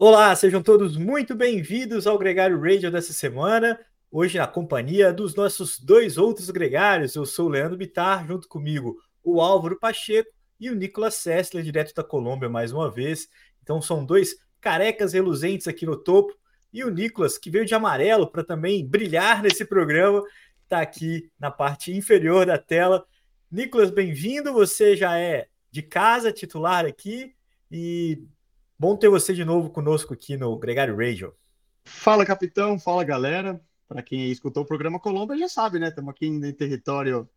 Olá, sejam todos muito bem-vindos ao Gregário Radio dessa semana. Hoje na companhia dos nossos dois outros gregários. Eu sou o Leandro Bitar, junto comigo o Álvaro Pacheco e o Nicolas Sessler, direto da Colômbia mais uma vez. Então são dois carecas reluzentes aqui no topo. E o Nicolas, que veio de amarelo para também brilhar nesse programa, está aqui na parte inferior da tela. Nicolas, bem-vindo. Você já é de casa, titular aqui. E bom ter você de novo conosco aqui no Gregário Radio. Fala, capitão. Fala, galera. Para quem escutou o programa Colômbia já sabe, né? Estamos aqui em território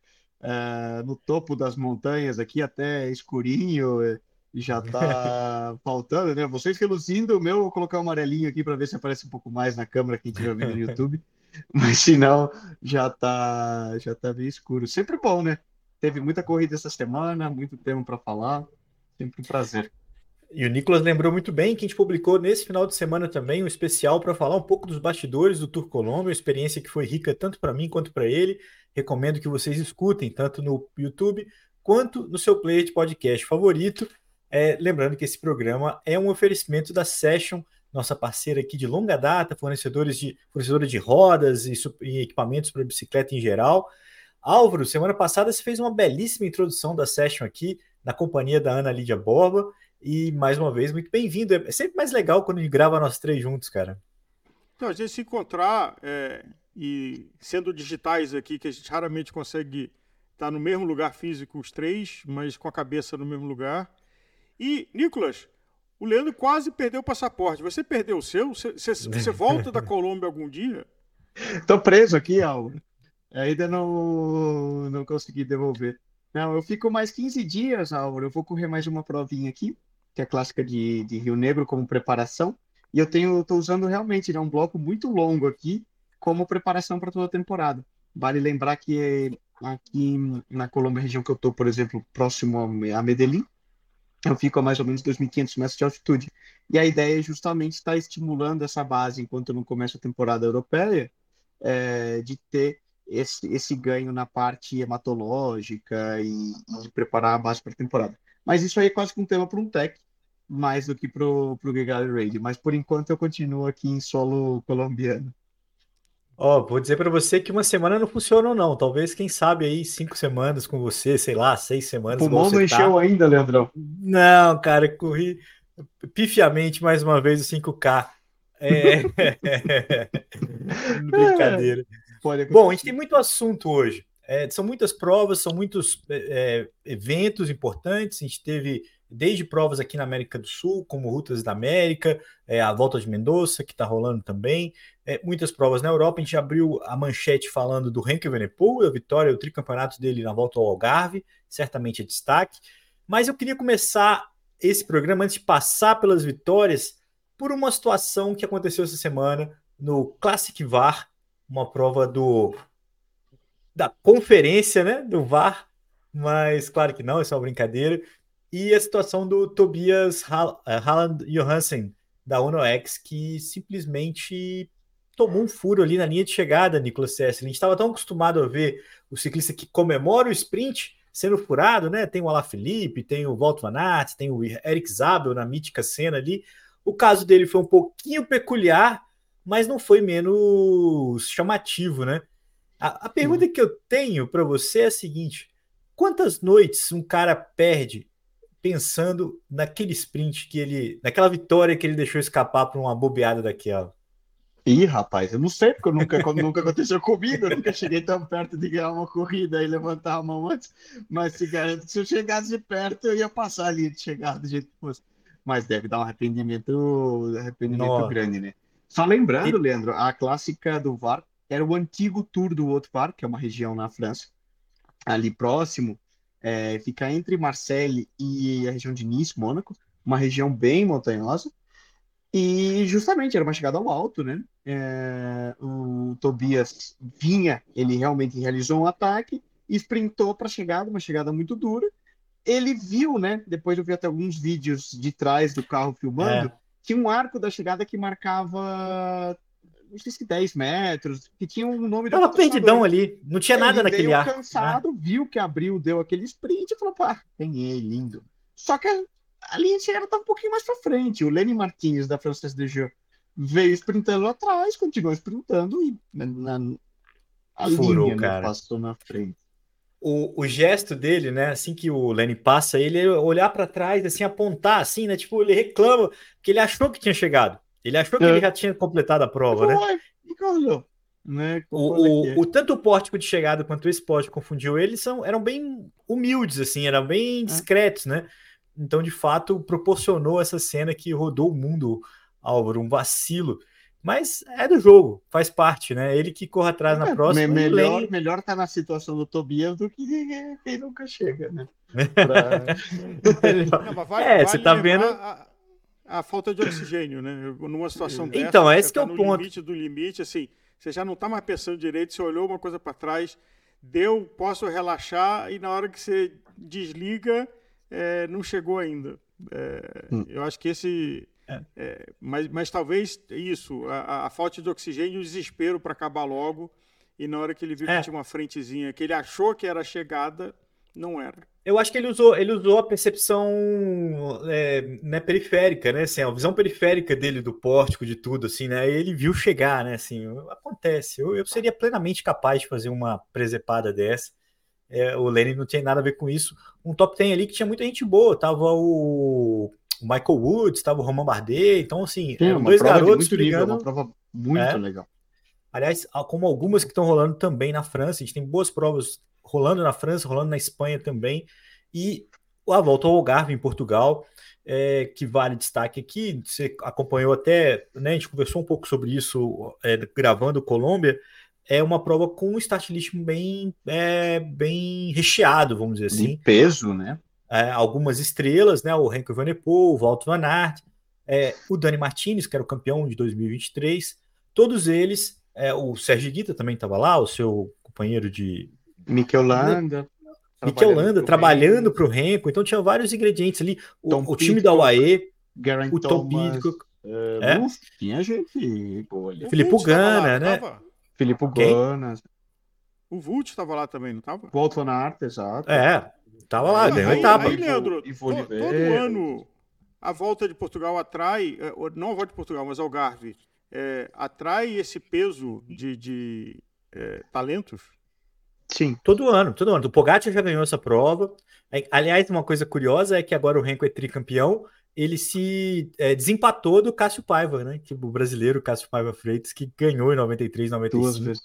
é, no topo das montanhas, aqui até escurinho, e já tá faltando, né? Vocês reluzindo, o meu eu vou colocar um amarelinho aqui para ver se aparece um pouco mais na câmera quem estiver vendo no YouTube. Mas se não, já tá, já tá bem escuro. Sempre bom, né? Teve muita corrida essa semana, muito tempo para falar. Sempre um prazer. E o Nicolas lembrou muito bem que a gente publicou nesse final de semana também um especial para falar um pouco dos bastidores do Tour Colômbia, uma experiência que foi rica tanto para mim quanto para ele. Recomendo que vocês escutem tanto no YouTube quanto no seu player de podcast favorito. É, lembrando que esse programa é um oferecimento da Session, nossa parceira aqui de longa data, fornecedores de, fornecedora de rodas e, e equipamentos para bicicleta em geral. Álvaro, semana passada você fez uma belíssima introdução da Session aqui, na companhia da Ana Lídia Borba. E mais uma vez, muito bem-vindo. É sempre mais legal quando a gente grava nós três juntos, cara. Então, a gente se encontrar é, e sendo digitais aqui, que a gente raramente consegue estar no mesmo lugar físico os três, mas com a cabeça no mesmo lugar. E, Nicolas, o Leandro quase perdeu o passaporte. Você perdeu o seu? Você, você volta da Colômbia algum dia? Estou preso aqui, Álvaro. Ainda não, não consegui devolver. Não, eu fico mais 15 dias, Álvaro. Eu vou correr mais uma provinha aqui que é a clássica de, de Rio Negro como preparação. E eu tenho, estou usando realmente né, um bloco muito longo aqui como preparação para toda a temporada. Vale lembrar que aqui na Colômbia, região que eu estou, por exemplo, próximo a Medellín, eu fico a mais ou menos 2.500 metros de altitude. E a ideia é justamente estar estimulando essa base, enquanto não começo a temporada europeia, é, de ter esse, esse ganho na parte hematológica e, e preparar a base para a temporada. Mas isso aí é quase que um tema para um tech, mais do que para o Gregário Raid. Mas por enquanto eu continuo aqui em solo colombiano. Ó, oh, vou dizer para você que uma semana não funcionou, não. Talvez, quem sabe, aí cinco semanas com você, sei lá, seis semanas. O pulmão não tá. encheu tá. ainda, Leandrão. Não, cara, corri pifiamente mais uma vez o 5K. É... Brincadeira. É, Bom, a gente tem muito assunto hoje. É, são muitas provas, são muitos é, é, eventos importantes. A gente teve desde provas aqui na América do Sul, como Rutas da América, é, a Volta de Mendoza, que está rolando também, é, muitas provas na Europa. A gente abriu a manchete falando do Henk Venepool, a vitória, o tricampeonato dele na volta ao Algarve, certamente é destaque. Mas eu queria começar esse programa, antes de passar pelas vitórias, por uma situação que aconteceu essa semana no Classic VAR, uma prova do da conferência, né, do VAR, mas claro que não, é uma brincadeira. E a situação do Tobias eh, Johansen, da UNOX, que simplesmente tomou um furo ali na linha de chegada, Nicolas Sessler. A gente estava tão acostumado a ver o ciclista que comemora o sprint sendo furado, né? Tem o Alaphilippe, tem o Walt Van Aert, tem o Eric Zabel na mítica cena ali. O caso dele foi um pouquinho peculiar, mas não foi menos chamativo, né? A, a pergunta que eu tenho para você é a seguinte: quantas noites um cara perde pensando naquele sprint que ele, naquela vitória que ele deixou escapar para uma bobeada daquela? Ih, rapaz, eu não sei, porque nunca, nunca aconteceu comigo, eu nunca cheguei tão perto de ganhar uma corrida e levantar a mão antes, mas se, se eu chegasse perto, eu ia passar ali de chegar do jeito que fosse. Mas deve dar um arrependimento, arrependimento grande, né? Só lembrando, e... Leandro, a clássica do VAR era o antigo Tour do Haute-Var, que é uma região na França, ali próximo, é, fica entre Marseille e a região de Nice, Mônaco, uma região bem montanhosa, e justamente era uma chegada ao alto, né? É, o Tobias vinha, ele realmente realizou um ataque, e sprintou para a chegada, uma chegada muito dura. Ele viu, né? Depois eu vi até alguns vídeos de trás do carro filmando, é. tinha um arco da chegada que marcava não sei se 10 metros, que tinha um nome Tava perdidão ali, não tinha nada ele naquele ar. cansado, né? viu que abriu, deu aquele sprint e falou, pá, ganhei, lindo. Só que a linha de chegada estava um pouquinho mais para frente. O Lenny Martins, da Frances de Jeux, veio sprintando atrás, continuou sprintando e na, na a Furou, linha né, passou na frente. O, o gesto dele, né? Assim que o Lenny passa, ele olhar para trás, assim, apontar, assim, né? Tipo, ele reclama que ele achou que tinha chegado. Ele achou que é. ele já tinha completado a prova, né? Né? O, o, o, tanto o pórtico de chegada quanto esse pórtico confundiu eles são, eram bem humildes, assim, eram bem é. discretos, é. né? Então, de fato, proporcionou essa cena que rodou o mundo, Álvaro, um vacilo. Mas é do jogo, faz parte, né? Ele que corre atrás é, na próxima. Me melhor, Lane... melhor tá na situação do Tobias do que quem nunca chega, né? Pra... Não, vale, é, vale você tá vendo. A, a, falta de oxigênio, né? Numa situação dessa. Então, esse que é tá o ponto. limite do limite, assim, você já não tá mais pensando direito, você olhou uma coisa para trás, deu, posso relaxar, e na hora que você desliga, é, não chegou ainda. É, hum. Eu acho que esse é. É, mas, mas talvez isso, a, a, falta de oxigênio e o desespero para acabar logo. E na hora que ele viu é. que tinha uma frentezinha que ele achou que era a chegada, não era. Eu acho que ele usou, ele usou a percepção é, né, periférica, né? Assim, a visão periférica dele do pórtico, de tudo, assim, né? Ele viu chegar, né? Assim, acontece. Eu, eu seria plenamente capaz de fazer uma presepada dessa. É, o Lenny não tinha nada a ver com isso. Um top 10 ali que tinha muita gente boa. Tava o o Michael Woods, estava o Roman Bardet, então assim, Sim, eram dois garotos muito brigando. Nível, uma prova muito é. legal. Aliás, como algumas que estão rolando também na França, a gente tem boas provas rolando na França, rolando na Espanha também, e a volta ao Algarve em Portugal, é, que vale destaque aqui, você acompanhou até, né, a gente conversou um pouco sobre isso é, gravando Colômbia, é uma prova com um list bem, é, bem recheado, vamos dizer assim. De peso, né? é, algumas estrelas, né? O Henrique Vanepoel, o Walter Van Aert, é, o Dani Martinez, que era o campeão de 2023, todos eles, é, o Sérgio Guita também estava lá, o seu companheiro de. Mikel Landa. Mikel Landa trabalhando para o Renko, então tinha vários ingredientes ali. O, o time da UAE, o Tom. Uh, é? tinha gente boa ali. Filipe Gana, né? Filipe Gana. O Vult estava lá também, não estava? Walt Van Aert, exato. É, Tava lá, ganhou etapa. Aí, Leandro, to, todo ano a volta de Portugal atrai, é, não a volta de Portugal, mas Algarve, é, atrai esse peso de, de é, talentos? Sim, todo ano, todo ano. O Pogacar já ganhou essa prova. Aliás, uma coisa curiosa é que agora o Renko é tricampeão, ele se é, desempatou do Cássio Paiva, né? Que o brasileiro Cássio Paiva Freitas, que ganhou em 93, 95. Duas vezes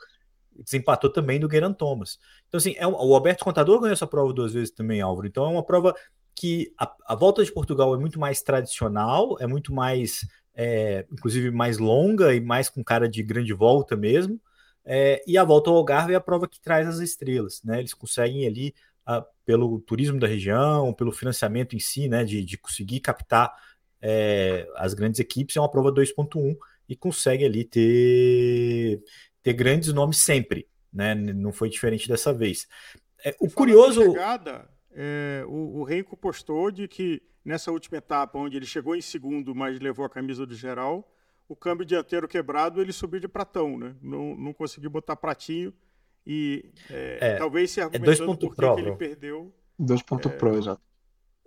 desempatou também do Gueran Thomas. Então, assim, é um, o Alberto Contador ganhou essa prova duas vezes também, Álvaro. Então, é uma prova que a, a volta de Portugal é muito mais tradicional, é muito mais, é, inclusive, mais longa e mais com cara de grande volta mesmo. É, e a volta ao Algarve é a prova que traz as estrelas, né? Eles conseguem ali, a, pelo turismo da região, pelo financiamento em si, né? De, de conseguir captar é, as grandes equipes, é uma prova 2.1 e consegue ali ter ter grandes nomes sempre, né? Não foi diferente dessa vez. É, o curioso. Chegada, é, o, o Renko postou de que nessa última etapa, onde ele chegou em segundo, mas levou a camisa do geral, o câmbio dianteiro quebrado, ele subiu de pratão, né? Não, não conseguiu botar pratinho e é, é, talvez se é argumentando é por que ele perdeu. Dois pontos é, pro, exato.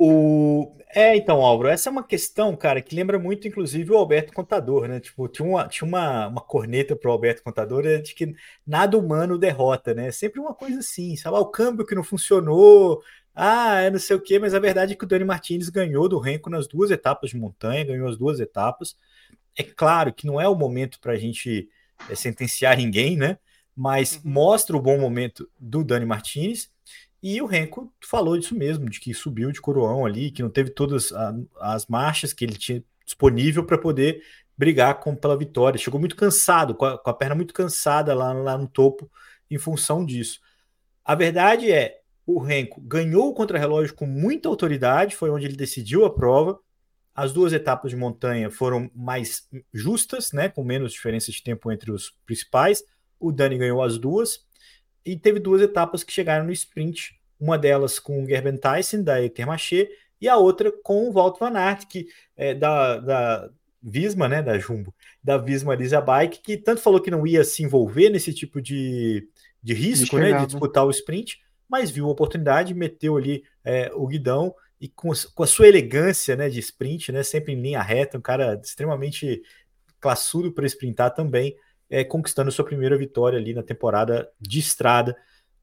O... É, então, Álvaro, essa é uma questão, cara, que lembra muito, inclusive, o Alberto Contador, né? Tipo, tinha uma, tinha uma, uma corneta pro Alberto Contador é de que nada humano derrota, né? Sempre uma coisa assim, sabe? Ah, o câmbio que não funcionou, ah, é não sei o quê, mas a verdade é que o Dani Martins ganhou do Renko nas duas etapas de montanha, ganhou as duas etapas. É claro que não é o momento para a gente é, sentenciar ninguém, né? Mas uhum. mostra o bom momento do Dani Martins e o Renko falou disso mesmo, de que subiu de coroão ali, que não teve todas a, as marchas que ele tinha disponível para poder brigar com, pela vitória. Chegou muito cansado, com a, com a perna muito cansada lá, lá no topo, em função disso. A verdade é, o Renko ganhou o contrarrelógio com muita autoridade, foi onde ele decidiu a prova. As duas etapas de montanha foram mais justas, né, com menos diferença de tempo entre os principais. O Dani ganhou as duas e teve duas etapas que chegaram no sprint, uma delas com o Gerben Tyson, da Intermarché, e a outra com o Walt Van Aert, que é da, da Visma, né, da Jumbo, da Visma Lisa Bike, que tanto falou que não ia se envolver nesse tipo de, de risco, de, né, de disputar o sprint, mas viu a oportunidade, meteu ali é, o guidão e com, com a sua elegância né, de sprint, né, sempre em linha reta, um cara extremamente classudo para sprintar também, é, conquistando sua primeira vitória ali na temporada de estrada,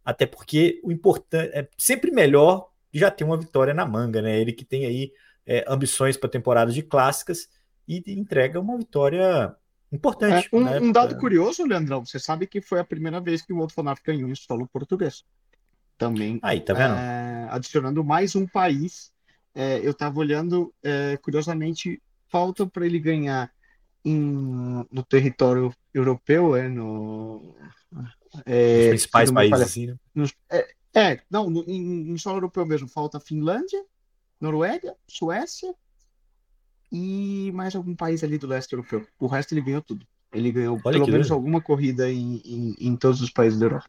até porque o importante é sempre melhor já ter uma vitória na manga, né? Ele que tem aí é, ambições para temporadas de clássicas e entrega uma vitória importante. É, um, né? um, dado curioso, Leandrão, você sabe que foi a primeira vez que o World Fanaf ganhou em solo português. Também. Aí, tá vendo? É, adicionando mais um país. É, eu estava olhando, é, curiosamente, falta para ele ganhar em, no território europeu, é no. É, Os principais países, assim, né? Nos, é, é, não, no, em, em solo europeu mesmo, falta Finlândia, Noruega, Suécia e mais algum país ali do leste europeu. O resto ele ganhou tudo. Ele ganhou Olha pelo menos alguma corrida em, em, em, todos os países da Europa.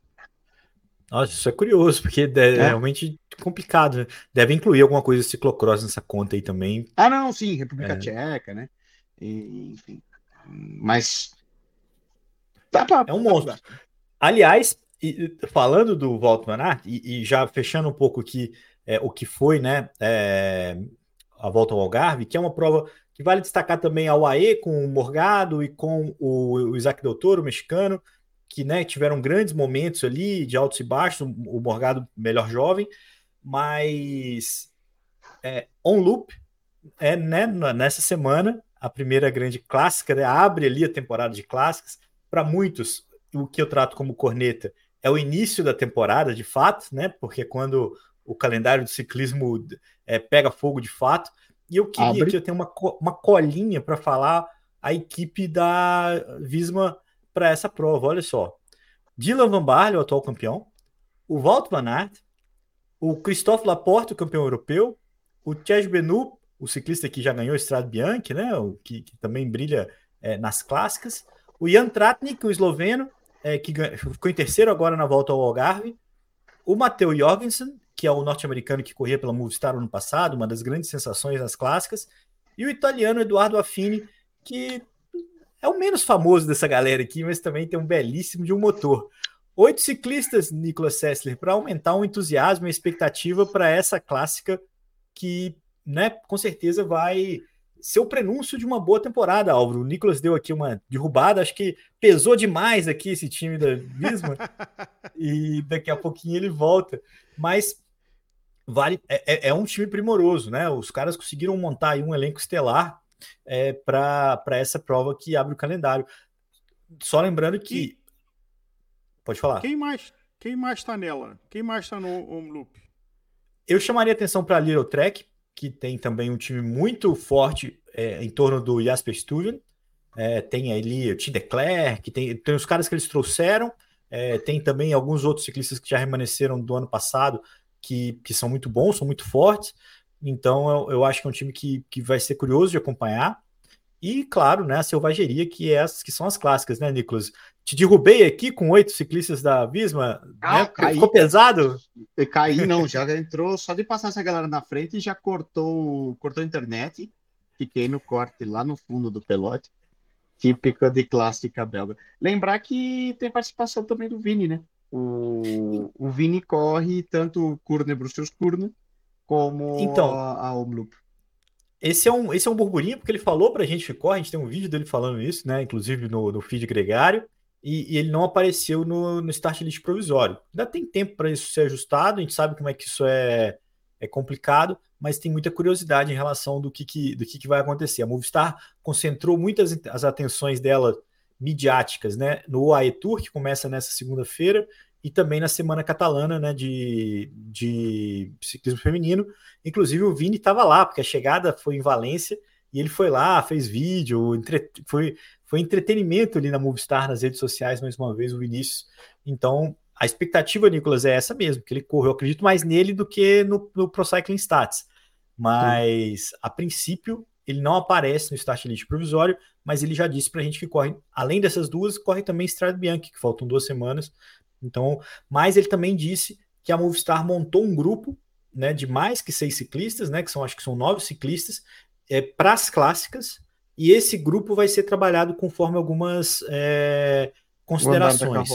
Nossa, isso é curioso, porque é, é, realmente complicado. Né? Deve incluir alguma coisa de ciclocross nessa conta aí também. Ah, não, sim, República é. Tcheca, né? E, enfim. Mas. Tá pra... É um monstro. Aliás, falando do Walt Van e, e, já fechando um pouco aqui é, o que foi, né? É, a volta ao Algarve, que é uma prova que vale destacar também a UAE com o Morgado e com o, o Isaac Doutor, o mexicano, que né, tiveram grandes momentos ali de altos e baixos, o Morgado melhor jovem, mas é, on loop é né, nessa semana a primeira grande clássica, né, abre ali a temporada de clássicas. Para muitos, o que eu trato como corneta é o início da temporada, de fato, né? Porque quando o calendário do ciclismo é, pega fogo de fato. E eu queria Abre. que eu tenha uma, uma colinha para falar a equipe da Visma para essa prova. Olha só. Dylan Van Barley, o atual campeão, o Walt Van Aert, o Christophe Laporte, o campeão europeu, o Tej Benu, o ciclista que já ganhou o Strade Bianchi, né, o que, que também brilha é, nas clássicas, o Jan Tratnik, o esloveno, é, que ganha, ficou em terceiro agora na volta ao Algarve, o Matteo Jorgensen, que é o norte-americano que corria pela Movistar ano passado, uma das grandes sensações das clássicas, e o italiano Eduardo Affini, que é o menos famoso dessa galera aqui, mas também tem um belíssimo de um motor. Oito ciclistas, Nicolas Sessler, para aumentar o entusiasmo e a expectativa para essa clássica que, né, com certeza vai ser o prenúncio de uma boa temporada, Álvaro. O Nicolas deu aqui uma derrubada, acho que pesou demais aqui esse time da Visma, e daqui a pouquinho ele volta. Mas vale é, é, é, um time primoroso, né? Os caras conseguiram montar um elenco estelar é, para essa prova que abre o calendário. Só lembrando que. E... Pode falar. Quem mais quem mais está nela? Quem mais está no Home Loop? Eu chamaria atenção para a Little Trek, que tem também um time muito forte é, em torno do Jasper Stuyven. É, tem ali o Tim Declerc, tem, tem os caras que eles trouxeram, é, tem também alguns outros ciclistas que já remanesceram do ano passado, que, que são muito bons, são muito fortes. Então eu, eu acho que é um time que, que vai ser curioso de acompanhar. E, claro, né, a selvageria, que, é as, que são as clássicas, né, Nicolas? Te derrubei aqui com oito ciclistas da Visma, ah, né? Caí, ficou pesado? Caí, não, já entrou, só de passar essa galera na frente já cortou, cortou a internet, fiquei no corte lá no fundo do pelote, típica de clássica belga. Lembrar que tem participação também do Vini, né? O, o Vini corre tanto o Kurne Bruxelles Kurne como então, a, a Omloop. Esse é, um, esse é um burburinho, porque ele falou pra gente que corre, a gente tem um vídeo dele falando isso, né? Inclusive no, no feed gregário, e, e ele não apareceu no, no start list provisório. Ainda tem tempo para isso ser ajustado, a gente sabe como é que isso é, é complicado, mas tem muita curiosidade em relação do que, que do que, que vai acontecer. A Movistar concentrou muitas as atenções dela midiáticas, né? No UAE Tour, que começa nessa segunda-feira, e também na semana catalana, né? De, de ciclismo feminino. Inclusive o Vini estava lá, porque a chegada foi em Valência e ele foi lá, fez vídeo, entre... foi, foi entretenimento ali na Movistar, nas redes sociais, mais uma vez, o Vinícius. Então, a expectativa, Nicolas, é essa mesmo, que ele correu. Eu acredito mais nele do que no, no Pro Cycling Stats. Mas, Sim. a princípio, ele não aparece no start list provisório, mas ele já disse para a gente que corre, além dessas duas, corre também Strade Bianchi, que faltam duas semanas. Então, mas ele também disse que a Movistar montou um grupo né, de mais que seis ciclistas, né, que são acho que são nove ciclistas, é, para as clássicas, e esse grupo vai ser trabalhado conforme algumas é, considerações.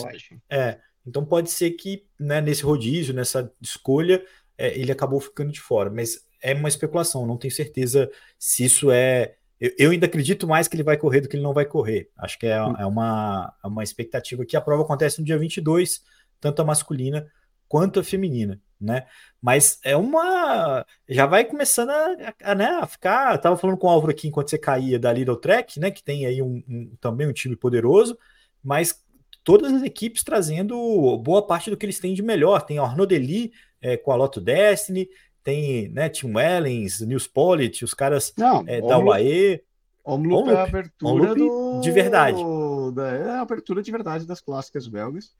É, então pode ser que né, nesse rodízio, nessa escolha, é, ele acabou ficando de fora, mas é uma especulação, não tenho certeza se isso é. Eu, eu, ainda acredito mais que ele vai correr do que ele não vai correr. Acho que é, hum. é uma, é uma expectativa que a prova acontece no dia 22, tanto a masculina quanto a feminina, né? Mas é uma. Já vai começando a, a, né, a ficar. Eu tava falando com o Álvaro aqui enquanto você caía da Little Track, né? Que tem aí um, um, também um time poderoso, mas todas as equipes trazendo boa parte do que eles têm de melhor. Tem a Arnaud Deli é, com a Lotto Destiny, tem né, Tim Wellens, News Polit, os caras Não, é, da UAE. Omloop é a abertura do... de verdade. É a abertura de verdade das clássicas belgas.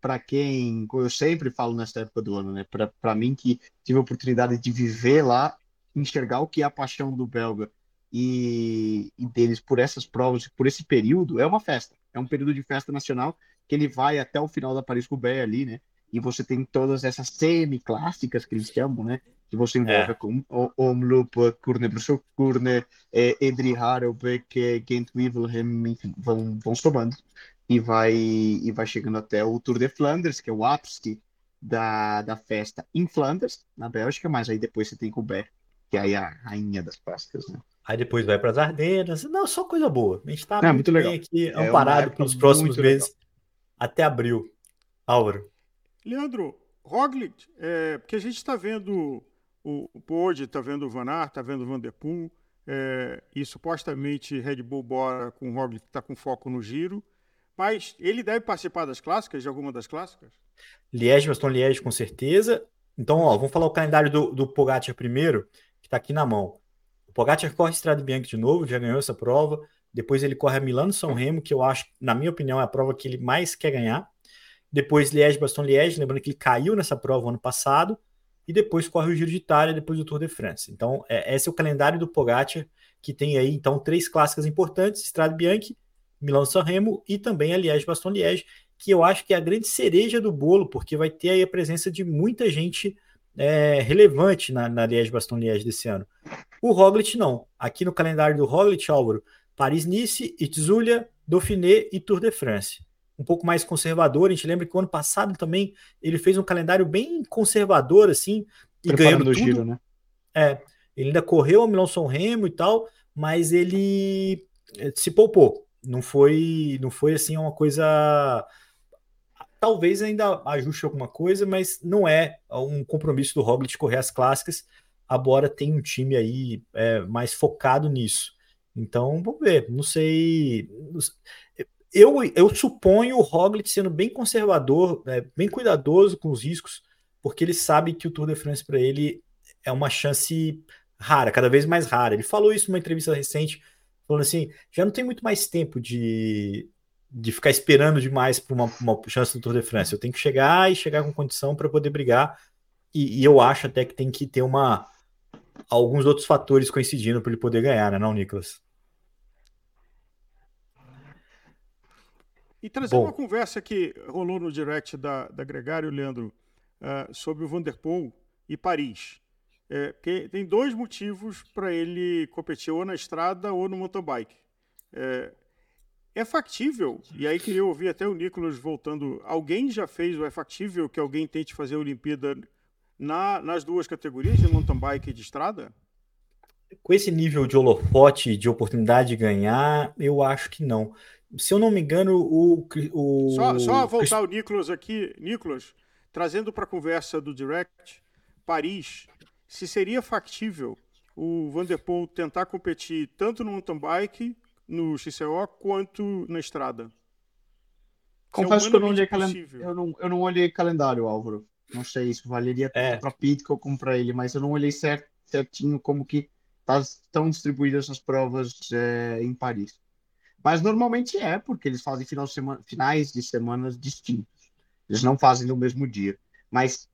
Para quem, eu sempre falo nessa época do ano, né? Para mim que tive a oportunidade de viver lá, enxergar o que é a paixão do belga e, e deles por essas provas, por esse período, é uma festa. É um período de festa nacional que ele vai até o final da Paris-Roubaix ali, né? E você tem todas essas semi-clássicas que eles chamam, né? Que você envolve é. com Omloop, Kurne Brussel Kurne, Edri Harelbeck, Gent Wevelgem, enfim, vão, vão somando. E vai, e vai chegando até o Tour de Flandres, que é o ápice da, da festa em Flandres, na Bélgica, mas aí depois você tem Roubaix, que é aí a rainha das clássicas, né? Aí depois vai para as Ardenas. Não, só coisa boa. A gente está é, muito, bem aqui, é amparado pelos próximos meses legal. até abril. Álvaro. Leandro, Roglic, é, porque a gente está vendo o, o Pode, está vendo o Van Aert, está vendo o Van Der Poel, é, e supostamente Red Bull bora com o Roglic está com foco no giro, mas ele deve participar das clássicas, de alguma das clássicas? Liège, Baston com certeza. Então, ó, vamos falar o calendário do, do Pogacar primeiro, que está aqui na mão. O Pogacar corre Estrada Bianca de novo, já ganhou essa prova. Depois ele corre a Milano-São Remo, que eu acho, na minha opinião, é a prova que ele mais quer ganhar. Depois Liège, Baston lembrando que ele caiu nessa prova ano passado. E depois corre o Giro de Itália, depois do Tour de France. Então, é, esse é o calendário do Pogacar, que tem aí, então, três clássicas importantes, Estrada Bianchi, Milano-San Remo e também a Liège, Baston Liège, que eu acho que é a grande cereja do bolo, porque vai ter aí a presença de muita gente é, relevante na, na Liège Baston Liège desse ano. O Roglic não. Aqui no calendário do Roglic, Álvaro, Paris-Nice, Itzulia, Dauphiné e Tour de France. Um pouco mais conservador. A gente lembra que o ano passado também ele fez um calendário bem conservador, assim, e ganhando tudo. Giro, né? É, ele ainda correu a Milão São Remo e tal, mas ele eh, se poupou. Não foi, não foi assim uma coisa talvez ainda ajuste alguma coisa, mas não é um compromisso do Roglic correr as clássicas. A Bora tem um time aí é, mais focado nisso. Então, vamos ver. Não sei. Eu, eu suponho o Roglic sendo bem conservador, é, bem cuidadoso com os riscos, porque ele sabe que o Tour de France para ele é uma chance rara, cada vez mais rara. Ele falou isso numa entrevista recente, falando assim: já não tem muito mais tempo de, de ficar esperando demais por uma, uma, chance do Tour de France. Eu tenho que chegar e chegar com condição para poder brigar. E, e, eu acho até que tem que ter uma alguns outros fatores coincidindo para ele poder ganhar, né, não, Nicolas? E trazer Bom. uma conversa que rolou no direct da, da Gregário, Leandro, uh, sobre o Vanderpool e Paris. É, tem dois motivos para ele competir ou na estrada ou no mountain bike. É, é factível, e aí queria ouvir até o Nicolas voltando. Alguém já fez o é factível que alguém tente fazer a Olimpíada na, nas duas categorias, de mountain bike e de estrada? Com esse nível de holofote, de oportunidade de ganhar, eu acho que não. Se eu não me engano, o. o... Só, só voltar o Nicolas aqui, Nicolas, trazendo para a conversa do Direct, Paris, se seria factível o Vanderpool tentar competir tanto no mountain bike no XCO quanto na estrada. Confesso é que eu não, olhei eu, não, eu não olhei calendário, Álvaro. Não sei se valeria é. para Pitcock como para ele, mas eu não olhei cert, certinho como que tá, estão distribuídas essas provas é, em Paris. Mas normalmente é, porque eles fazem final de semana, finais de semanas distintos. Eles não fazem no mesmo dia. Mas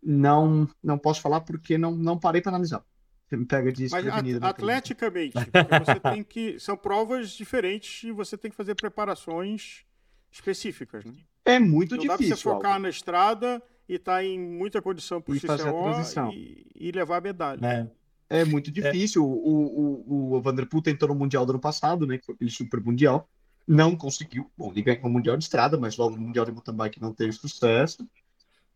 não não posso falar porque não, não parei para analisar. Você me pega de Mas atleticamente, você tem que. São provas diferentes e você tem que fazer preparações específicas, né? É muito Não difícil. Dá pra você focar na estrada e estar tá em muita condição para o CCO e, e, levar a medalha. É, é muito difícil. É. O, o, o Vanderpool tentou no Mundial do ano passado, né? Que foi aquele Super Mundial. Não conseguiu. Bom, ele ganhou o Mundial de Estrada, mas logo no Mundial de Mountain Bike não teve sucesso.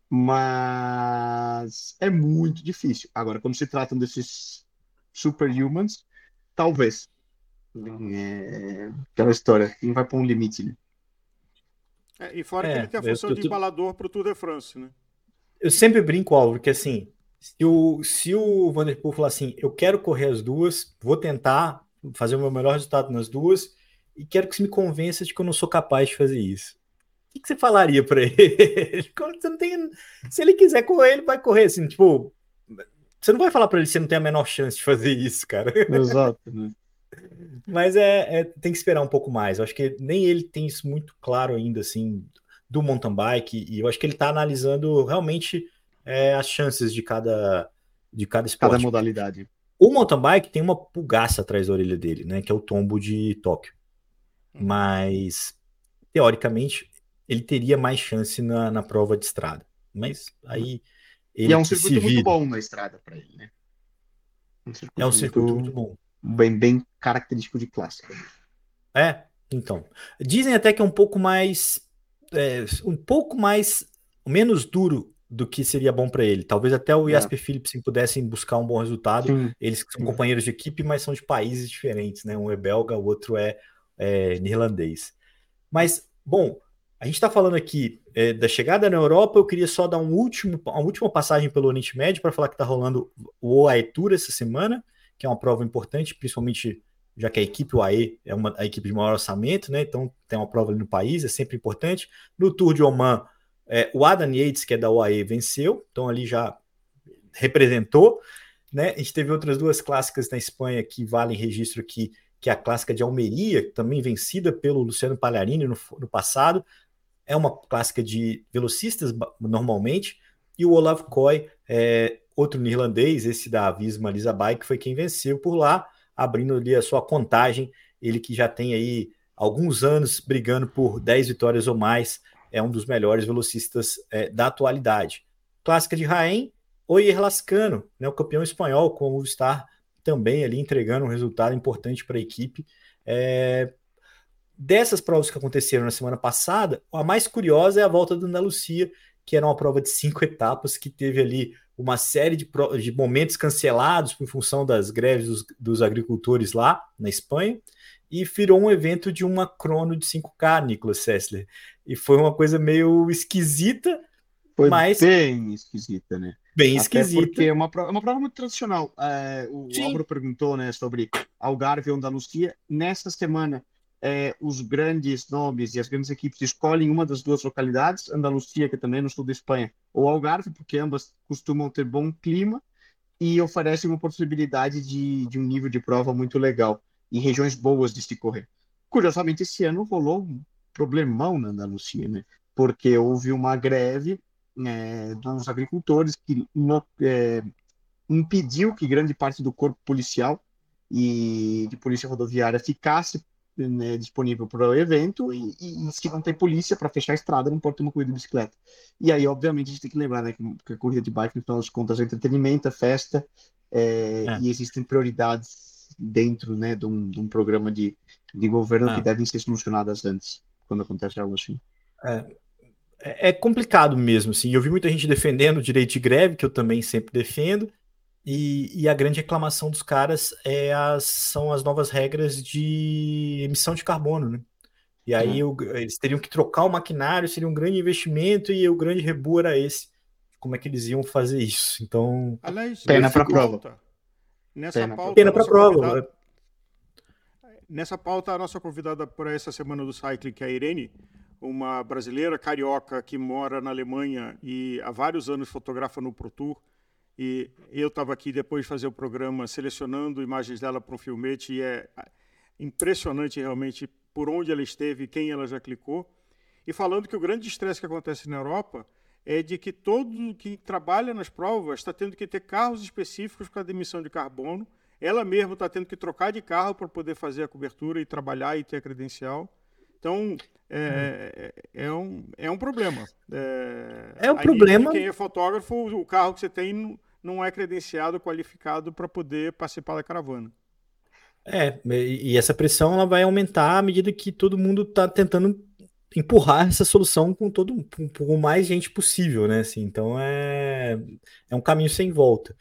Mas é muito difícil. Agora, quando se tratam desses superhumans, talvez. É aquela história, quem vai pôr um limite, né? É, e fora é, que ele tem a função de embalador para o Tour de France, né? Eu sempre brinco, Álvaro, que assim, se o, se o Vanderpool falar assim, eu quero correr as duas, vou tentar fazer o meu melhor resultado nas duas, e quero que você me convença de que eu não sou capaz de fazer isso. O que, que você falaria para ele? Você não tem, se ele quiser correr, ele vai correr assim, tipo, você não vai falar para ele que você não tem a menor chance de fazer isso, cara. Exato, né? Mas é, é, tem que esperar um pouco mais. Eu acho que nem ele tem isso muito claro ainda, assim, do mountain bike. E eu acho que ele está analisando realmente é, as chances de cada, de cada esporte. Cada modalidade. O mountain bike tem uma pulgaça atrás da orelha dele, né? Que é o tombo de Tóquio. Hum. Mas, teoricamente, ele teria mais chance na, na prova de estrada. Mas aí. e é um circuito muito bom na estrada para ele, né? Um é um circuito muito, muito bom bem, bem característico de clássico. É, então. Dizem até que é um pouco mais. É, um pouco mais. menos duro do que seria bom para ele. Talvez até o. Jasper é. Philipsen pudessem buscar um bom resultado. Sim. Eles são companheiros de equipe, mas são de países diferentes, né? Um é belga, o outro é, é neerlandês. Mas, bom, a gente está falando aqui é, da chegada na Europa. Eu queria só dar um último, uma última passagem pelo Oriente Médio para falar que está rolando o OAE Tour essa semana que é uma prova importante, principalmente já que a equipe UAE é uma a equipe de maior orçamento, né? Então tem uma prova ali no país, é sempre importante. No Tour de Oman, é, o Adam Yates, que é da UAE, venceu, então ali já representou, né? A gente teve outras duas clássicas na Espanha que valem registro aqui, que é a clássica de Almeria, também vencida pelo Luciano Palharini no, no passado. É uma clássica de velocistas normalmente, e o Olav Koy é, outro neerlandês, esse da Visma Lisabai, que foi quem venceu por lá, abrindo ali a sua contagem. Ele que já tem aí alguns anos brigando por 10 vitórias ou mais, é um dos melhores velocistas é, da atualidade. Clássica de Raém, Oyer Lascano, né, o campeão espanhol, com o também ali entregando um resultado importante para a equipe. É, dessas provas que aconteceram na semana passada, a mais curiosa é a volta da Andalucia, que era uma prova de cinco etapas, que teve ali uma série de, de momentos cancelados em função das greves dos, dos, agricultores lá na Espanha, e virou um evento de uma crono de 5K, Nicolas Sessler. E foi uma coisa meio esquisita, foi mas... bem esquisita, né? Bem Até esquisita. Porque é uma, prova, é uma prova muito tradicional. É, o Álvaro perguntou né, sobre Algarve e Andalucia. Nesta semana, é, os grandes nomes e as grandes equipes escolhem uma das duas localidades, Andalucia, que é também no sul da Espanha, ou Algarve, porque ambas costumam ter bom clima e oferecem uma possibilidade de, de um nível de prova muito legal e regiões boas de se correr. Curiosamente, esse ano rolou um problemão na Andalucia, né? porque houve uma greve é, dos agricultores que no, é, impediu que grande parte do corpo policial e de polícia rodoviária ficasse né, disponível para o evento e, e, se não tem polícia para fechar a estrada, não pode ter uma corrida de bicicleta. E aí, obviamente, a gente tem que lembrar né, que, que a corrida de bike, no final das contas, é entretenimento, é festa, é, é. e existem prioridades dentro né, de, um, de um programa de, de governo é. que devem ser solucionadas antes, quando acontece algo assim. É, é, é complicado mesmo, assim. Eu vi muita gente defendendo o direito de greve, que eu também sempre defendo, e, e, a grande reclamação dos caras é as, são as novas regras de emissão de carbono, né? E aí uhum. eles teriam que trocar o maquinário, seria um grande investimento, e o grande rebu era esse. Como é que eles iam fazer isso? Então. Aliás, pena para prova. Nessa pena pauta. Pena para prova. Convidada... Nessa pauta, a nossa convidada por essa semana do Cycling, que é a Irene, uma brasileira carioca que mora na Alemanha e há vários anos fotografa no Pro Tour e eu estava aqui depois de fazer o programa selecionando imagens dela para um filmete e é impressionante realmente por onde ela esteve, quem ela já clicou. E falando que o grande estresse que acontece na Europa é de que todo que trabalha nas provas está tendo que ter carros específicos para demissão de carbono. Ela mesma está tendo que trocar de carro para poder fazer a cobertura e trabalhar e ter a credencial. Então, é, é, é um, é um problema. É, é um problema. Quem é fotógrafo, o carro que você tem não é credenciado, qualificado para poder participar da caravana. É, e essa pressão ela vai aumentar à medida que todo mundo está tentando empurrar essa solução com todo com, mais gente possível, né? Assim, então é, é um caminho sem volta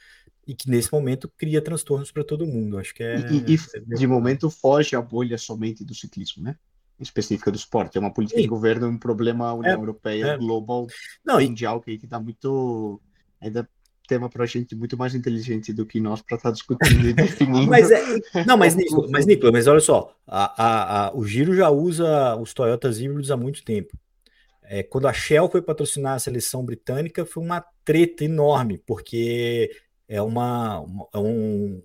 e que nesse momento cria transtornos para todo mundo. Acho que é. E, e é de momento foge a bolha somente do ciclismo, né? Específica do esporte. É uma política Sim. de governo, um problema União é, Europeia, é. global, Não, mundial, que está muito. Ainda tema para gente muito mais inteligente do que nós para estar tá discutindo e definindo. mas é, não, mas, Nicolas, mas, Nicolas, mas olha só, a, a, a, o Giro já usa os Toyotas híbridos há muito tempo. É, quando a Shell foi patrocinar a seleção britânica, foi uma treta enorme, porque é uma, uma é um,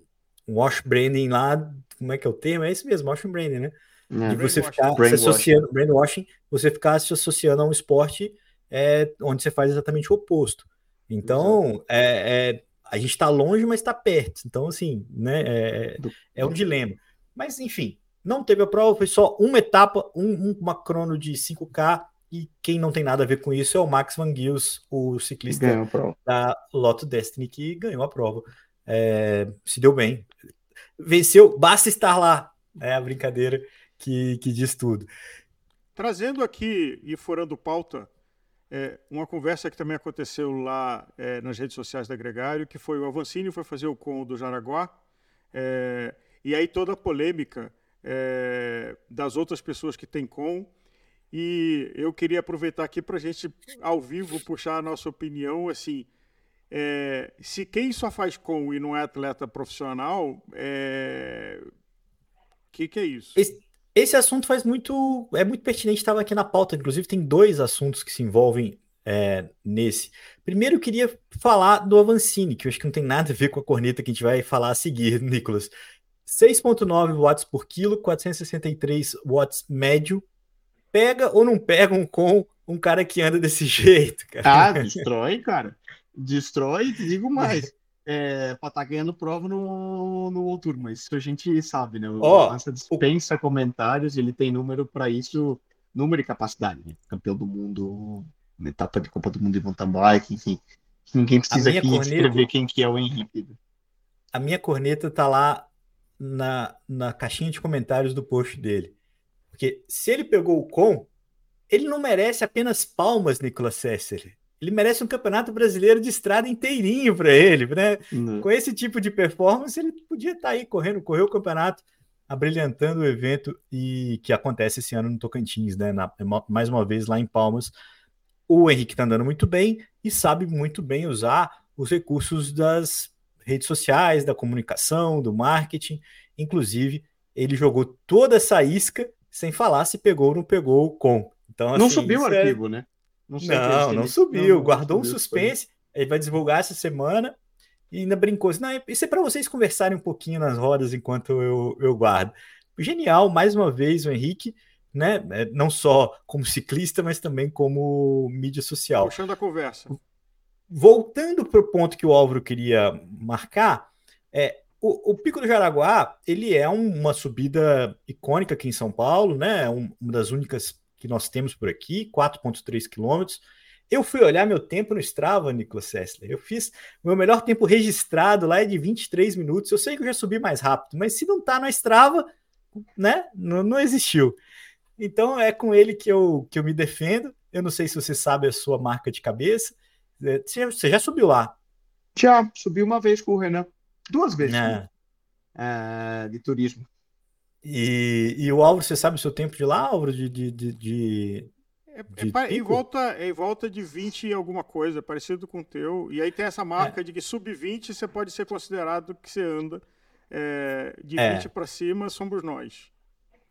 um wash branding lá, como é que é o termo? É esse mesmo, wash branding, né? É, de você ficar se associando, brainwashing, você ficar se associando a um esporte é, onde você faz exatamente o oposto. Então, é, é, a gente está longe, mas está perto. Então, assim, né, é, é um dilema. Mas, enfim, não teve a prova, foi só uma etapa, um, uma crono de 5K, e quem não tem nada a ver com isso é o Max Van Gils, o ciclista da Lotto Destiny, que ganhou a prova. É, se deu bem. Venceu, basta estar lá. É a brincadeira que, que diz tudo. Trazendo aqui e furando pauta, é, uma conversa que também aconteceu lá é, nas redes sociais da Gregário, que foi o Avancini foi fazer o com do Jaraguá, é, e aí toda a polêmica é, das outras pessoas que têm com, e eu queria aproveitar aqui para a gente, ao vivo, puxar a nossa opinião, assim, é, se quem só faz com e não é atleta profissional, o é, que, que é isso? Esse, esse assunto faz muito. É muito pertinente, estava aqui na pauta. Inclusive, tem dois assuntos que se envolvem é, nesse. Primeiro, eu queria falar do Avancini, que eu acho que não tem nada a ver com a corneta que a gente vai falar a seguir, Nicolas. 6,9 watts por quilo, 463 watts médio. Pega ou não pega um com um cara que anda desse jeito, cara? Ah, destrói, cara. Destrói, te digo mais é, para estar tá ganhando prova no, no World mas isso a gente sabe, né? O oh, dispensa o... comentários, ele tem número para isso, número e capacidade, né? Campeão do mundo, etapa de Copa do Mundo de mountain bike, enfim. Ninguém precisa aqui corneta... escrever quem que é o Henrique. A minha corneta tá lá na, na caixinha de comentários do post dele. Porque se ele pegou o com, ele não merece apenas palmas, Nicolas Sesser ele merece um campeonato brasileiro de estrada inteirinho para ele, né? Uhum. Com esse tipo de performance, ele podia estar tá aí correndo, correr o campeonato, abrilhantando o evento e que acontece esse ano no Tocantins, né? Na, mais uma vez lá em Palmas. O Henrique está andando muito bem e sabe muito bem usar os recursos das redes sociais, da comunicação, do marketing. Inclusive, ele jogou toda essa isca sem falar se pegou ou não pegou com. Então, não assim, subiu o é arquivo, é... né? Não, não, não, subiu. Não, guardou um suspense. Ele vai divulgar essa semana e ainda brincou. Não, isso é para vocês conversarem um pouquinho nas rodas enquanto eu, eu guardo. Genial, mais uma vez, o Henrique, né? É, não só como ciclista, mas também como mídia social. Puxando a conversa. Voltando para o ponto que o Álvaro queria marcar, é, o, o, Pico do Jaraguá ele é um, uma subida icônica aqui em São Paulo, né? Um, uma das únicas que nós temos por aqui, 4,3 quilômetros. Eu fui olhar meu tempo no Strava, Nicolas Sessler. Eu fiz meu melhor tempo registrado lá é de 23 minutos. Eu sei que eu já subi mais rápido, mas se não tá no Strava, né, não, não existiu. Então é com ele que eu, que eu me defendo. Eu não sei se você sabe a sua marca de cabeça. É, você, você já subiu lá? Já, subi uma vez com o Renan. Duas vezes. É. Né? É, de turismo. E, e o Álvaro, você sabe o seu tempo de lá, Álvaro? De, de, de, de, é, é, em, volta, é em volta de 20 e alguma coisa, parecido com o teu. E aí tem essa marca é. de que sub-20 você pode ser considerado que você anda. É, de é. 20 para cima somos nós.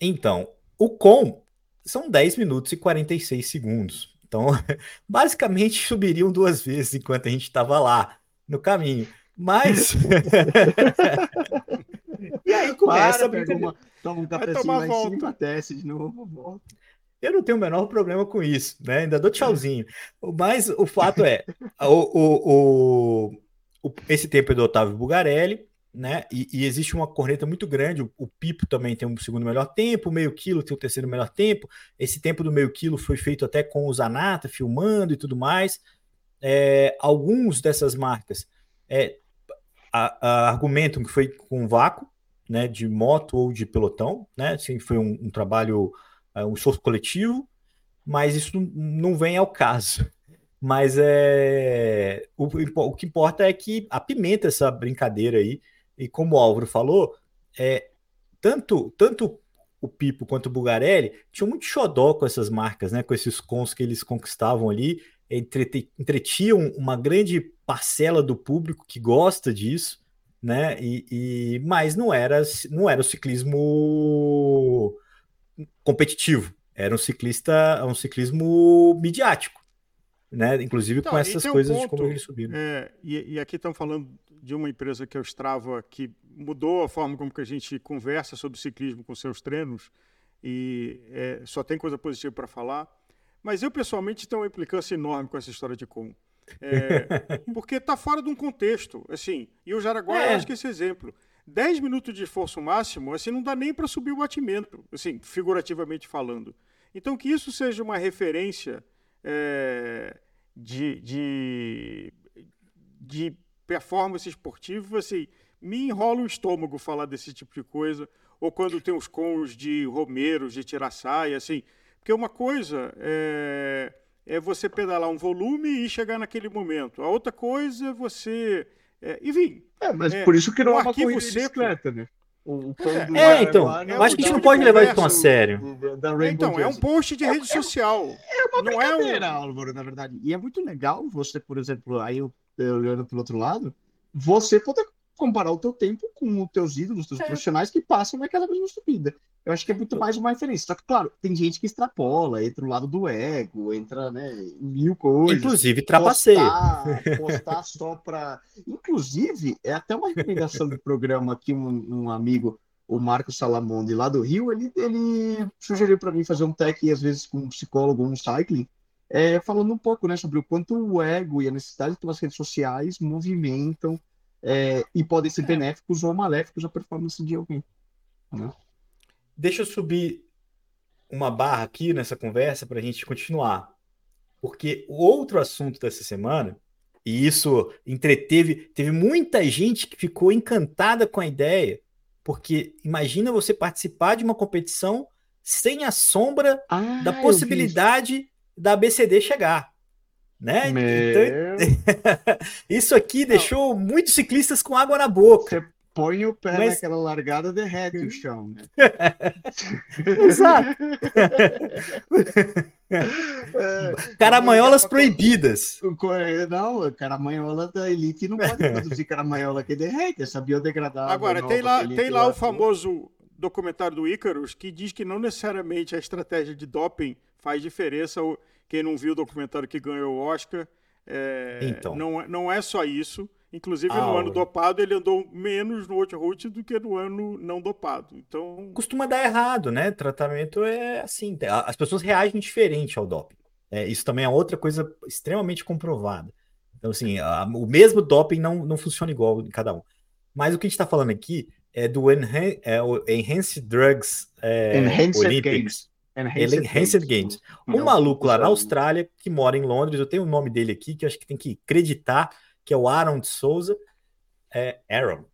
Então, o com são 10 minutos e 46 segundos. Então, basicamente subiriam duas vezes enquanto a gente estava lá no caminho. Mas. e aí começa Para, a Uma, toma um cafezinho lá em cima, desce de novo, volta. Eu não tenho o menor problema com isso, né? Ainda dou tchauzinho. Mas o fato é, o, o, o, esse tempo é do Otávio Bugarelli, né? E, e, existe uma corneta muito grande. O, o, Pipo também tem um segundo melhor tempo, o meio quilo tem o terceiro melhor tempo. Esse tempo do meio quilo foi feito até com o Zanata filmando e tudo mais. É, alguns dessas marcas é, a, a argumentam que foi com vácuo, né, de moto ou de pelotão, né? Assim, foi um, um trabalho, uh, um esforço coletivo. mas isso não vem ao caso. Mas é o, o que importa é que apimenta essa brincadeira aí. E como o Álvaro falou, é, tanto, tanto o Pipo quanto o Bugarelli tinham muito xodó com essas marcas, né? Com esses cons que eles conquistavam ali, entretiam uma grande parcela do público que gosta disso, né? E, e mas não era não era o ciclismo competitivo, era um ciclista, um ciclismo midiático né? Inclusive então, com essas coisas um ponto, de como eles subiram. É, e, e, aqui estamos falando de uma empresa que é o Strava, que mudou a forma como que a gente conversa sobre ciclismo com seus treinos e é, só tem coisa positiva para falar. Mas eu pessoalmente tenho uma implicância enorme com essa história de com. É, porque está fora de um contexto, assim. E o Jaraguá, é. eu acho que esse exemplo. 10 minutos de esforço máximo, assim, não dá nem para subir o batimento, assim, figurativamente falando. Então, que isso seja uma referência é, de, de, de performance esportiva, assim, me enrola o estômago falar desse tipo de coisa, ou quando tem os cons de Romeiros, de Tiraçaia, assim, porque uma coisa é, é você pedalar um volume e chegar naquele momento, a outra coisa é você, é, enfim... É, mas é, por isso que não é uma corrida seco, de né? O, é, é então, eu acho que a gente não pode levar isso tão a sério. então, é um post de rede é, social. É, uma não é um... Álvaro, na verdade. E é muito legal você, por exemplo, aí eu, eu olhando pelo outro lado, você poder comparar o teu tempo com os teus ídolos, os teus é. profissionais que passam naquela mesma subida. Eu acho que é muito mais uma referência. Só que, claro, tem gente que extrapola, entra o lado do ego, entra, né, mil coisas. Inclusive, trapaceia. Postar, postar só para. Inclusive, é até uma recomendação do programa aqui, um, um amigo, o Marcos Salamonde, lá do Rio, ele, ele sugeriu para mim fazer um tech, às vezes, com um psicólogo, um cycling, é, falando um pouco né, sobre o quanto o ego e a necessidade pelas redes sociais movimentam é, e podem ser benéficos ou maléficos à performance de alguém. Né? Deixa eu subir uma barra aqui nessa conversa para a gente continuar. Porque o outro assunto dessa semana, e isso entreteve, teve muita gente que ficou encantada com a ideia, porque imagina você participar de uma competição sem a sombra ah, da possibilidade da BCD chegar. Né? Então, isso aqui deixou muitos ciclistas com água na boca. Você põe o pé Mas... naquela largada, derrete o chão. Né? Exato. caramanholas proibidas. Não, caramanhola da elite não pode produzir caramanhola que derrete, essa biodegradável. Agora, tem lá, tem lá o famoso documentário do Icarus que diz que não necessariamente a estratégia de doping faz diferença. Quem não viu o documentário que ganhou o Oscar, é, então. não, não é só isso. Inclusive, ah, no ano dopado, ele andou menos no route do que no ano não dopado. Então. Costuma dar errado, né? Tratamento é assim. As pessoas reagem diferente ao doping. É, isso também é outra coisa extremamente comprovada. Então, assim, a, o mesmo doping não, não funciona igual em cada um. Mas o que a gente está falando aqui é do enhan é, o Enhanced Drugs é, Enhanced Olympics. Games. Enhanced, Enhanced Games. Um não, maluco lá na Austrália que mora em Londres, eu tenho o nome dele aqui, que eu acho que tem que acreditar que é o Aaron de Souza, é, Aaron,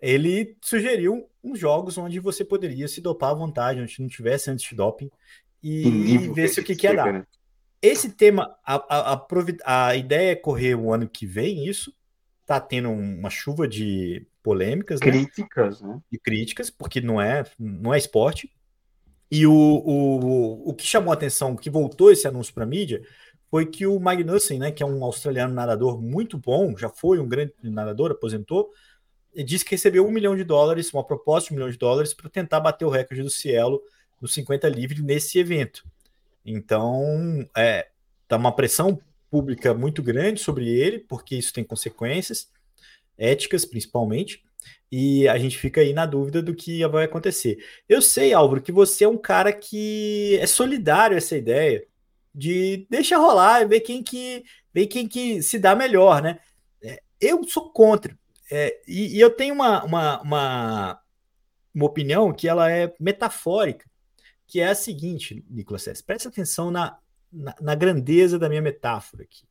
ele sugeriu uns jogos onde você poderia se dopar à vontade, onde não tivesse antidoping, e, e ver se o que, que ia dar. Né? Esse tema, a, a, a, a, ideia é correr o ano que vem, isso. Tá tendo uma chuva de polêmicas, né? críticas, né? De críticas, porque não é, não é esporte. E o, o, o que chamou a atenção, o que voltou esse anúncio para a mídia, foi que o Magnussen, né, que é um australiano nadador muito bom, já foi um grande nadador, aposentou, disse que recebeu um milhão de dólares, uma proposta de um milhão de dólares, para tentar bater o recorde do Cielo no 50 livre nesse evento. Então, é, tá uma pressão pública muito grande sobre ele, porque isso tem consequências éticas, principalmente, e a gente fica aí na dúvida do que vai acontecer. Eu sei, Álvaro, que você é um cara que é solidário a essa ideia de deixa rolar e ver quem que ver quem que se dá melhor, né? É, eu sou contra. É, e, e, eu tenho uma, uma, uma, uma, opinião que ela é metafórica, que é a seguinte, Nicolas Sess, preste atenção na, na, na grandeza da minha metáfora aqui.